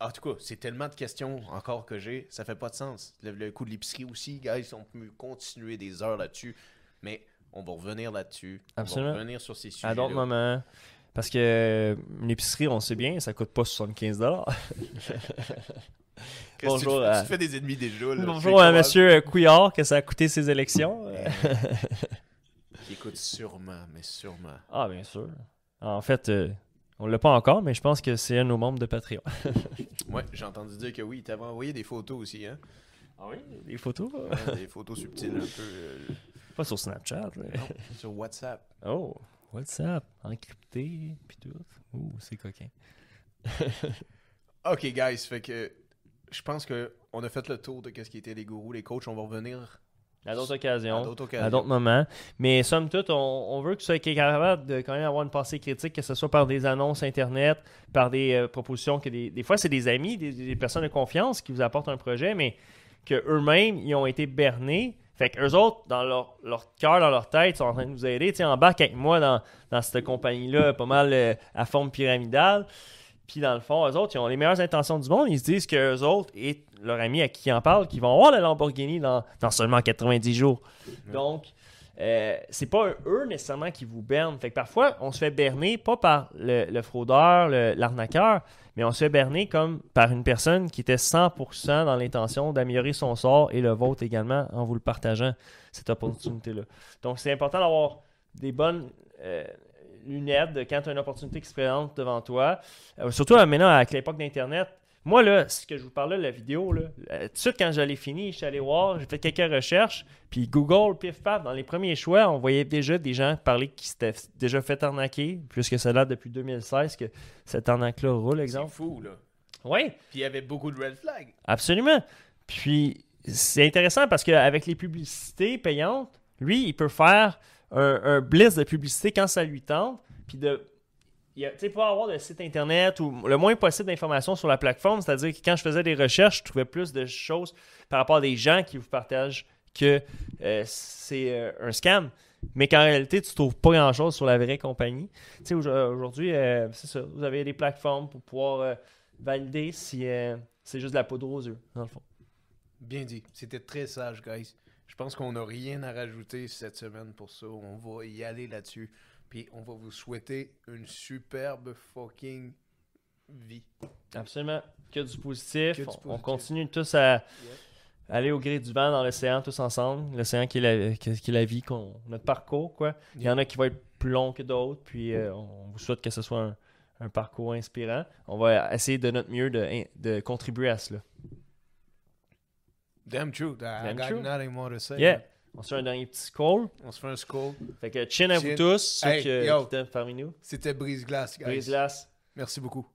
En tout cas, c'est tellement de questions encore que j'ai, ça fait pas de sens. Le, le coût de l'épicerie aussi, guys, on peut continuer des heures là-dessus, mais on va revenir là-dessus. On Absolument. va revenir sur ces sujets. À d'autres moments. Parce que euh, une épicerie, on sait bien, ça coûte pas 75 Bonjour tu, à- tu fais des ennemis déjà. Là. Bonjour à monsieur Couillard que ça a coûté ses élections. Qui écoute sûrement, mais sûrement. ah, bien sûr. En fait, euh, on l'a pas encore, mais je pense que c'est un de nos membres de Patreon. Ouais, j'ai entendu dire que oui, il t'avait envoyé des photos aussi, hein? Ah oui? Des photos? Ouais, des photos subtiles un peu euh, Pas sur Snapchat. là. non, sur WhatsApp. Oh, WhatsApp, encrypté, puis tout. Ouh, c'est coquin. Ok, guys, fait que je pense que on a fait le tour de qu'est-ce qui était les gourous, les coachs. On va revenir À d'autres occasions. À d'autres moments. Mais somme toute, on, on veut que tu sois capable de quand même avoir une pensée critique, que ce soit par des annonces Internet, par des euh, propositions que des, des fois c'est des amis, des, des personnes de confiance qui vous apportent un projet, mais que eux-mêmes, ils ont été bernés. Fait qu'eux autres, dans leur, leur cœur, dans leur tête, sont en train de vous aider. Tu sais, embarque avec moi dans, dans cette compagnie-là, pas mal euh, à forme pyramidale. Puis dans le fond, eux autres, ils ont les meilleures intentions du monde. Ils se disent que eux autres et leurs amis à qui ils en parlent, qu'ils vont avoir la Lamborghini dans, dans seulement 90 jours. Donc, euh, c'est pas eux nécessairement qui vous bernent. Fait que parfois, on se fait berner pas par le, le fraudeur, l'arnaqueur, mais on se fait berner comme par une personne qui était 100% dans l'intention d'améliorer son sort et le vôtre également en vous le partageant, cette opportunité-là. Donc, c'est important d'avoir des bonnes euh, lunettes de quand tu as une opportunité qui se présente devant toi. Euh, surtout maintenant, avec l'époque d'Internet. Moi, là, ce que je vous parlais de la vidéo, là, euh, tout de suite, quand je l'ai fini, je suis allé voir, j'ai fait quelques recherches, puis Google, pif paf, dans les premiers choix, on voyait déjà des gens parler qui s'étaient déjà fait arnaquer, puisque ça date depuis 2016 que cette arnaque-là roule, C'est exemple. fou, là. Oui, Puis il y avait beaucoup de red flags. Absolument. Puis c'est intéressant parce qu'avec les publicités payantes, lui, il peut faire un, un blitz de publicité quand ça lui tente. Puis de. Tu sais, pas avoir de site internet ou le moins possible d'informations sur la plateforme. C'est-à-dire que quand je faisais des recherches, je trouvais plus de choses par rapport à des gens qui vous partagent que euh, c'est euh, un scam. Mais qu'en réalité, tu trouves pas grand-chose sur la vraie compagnie. Tu sais, aujourd- aujourd'hui, euh, c'est ça. Vous avez des plateformes pour pouvoir euh, valider si euh, c'est juste de la poudre aux yeux, dans le fond. Bien dit. C'était très sage, guys. Je pense qu'on n'a rien à rajouter cette semaine pour ça. On va y aller là-dessus. Puis on va vous souhaiter une superbe fucking vie. Absolument. Que du positif. Que du On- continue tous à aller au gré du vent dans l'océan, tous ensemble. L'océan qui, est la- qui est qui est la vie, qu'on, notre parcours. quoi. Il y en a qui vont être plus longs que d'autres. Puis euh, on vous souhaite que ce soit un, un parcours inspirant. On va essayer de notre mieux de, de contribuer à cela. Damn true. I Damn got true. nothing more to say. Yeah. On se fait un dernier petit call. On se fait un skull. Fait que chin à vous tous, ceux Hey, yo. qui parmi nous. C'était brise-glace, guys. Brise glace. Merci beaucoup.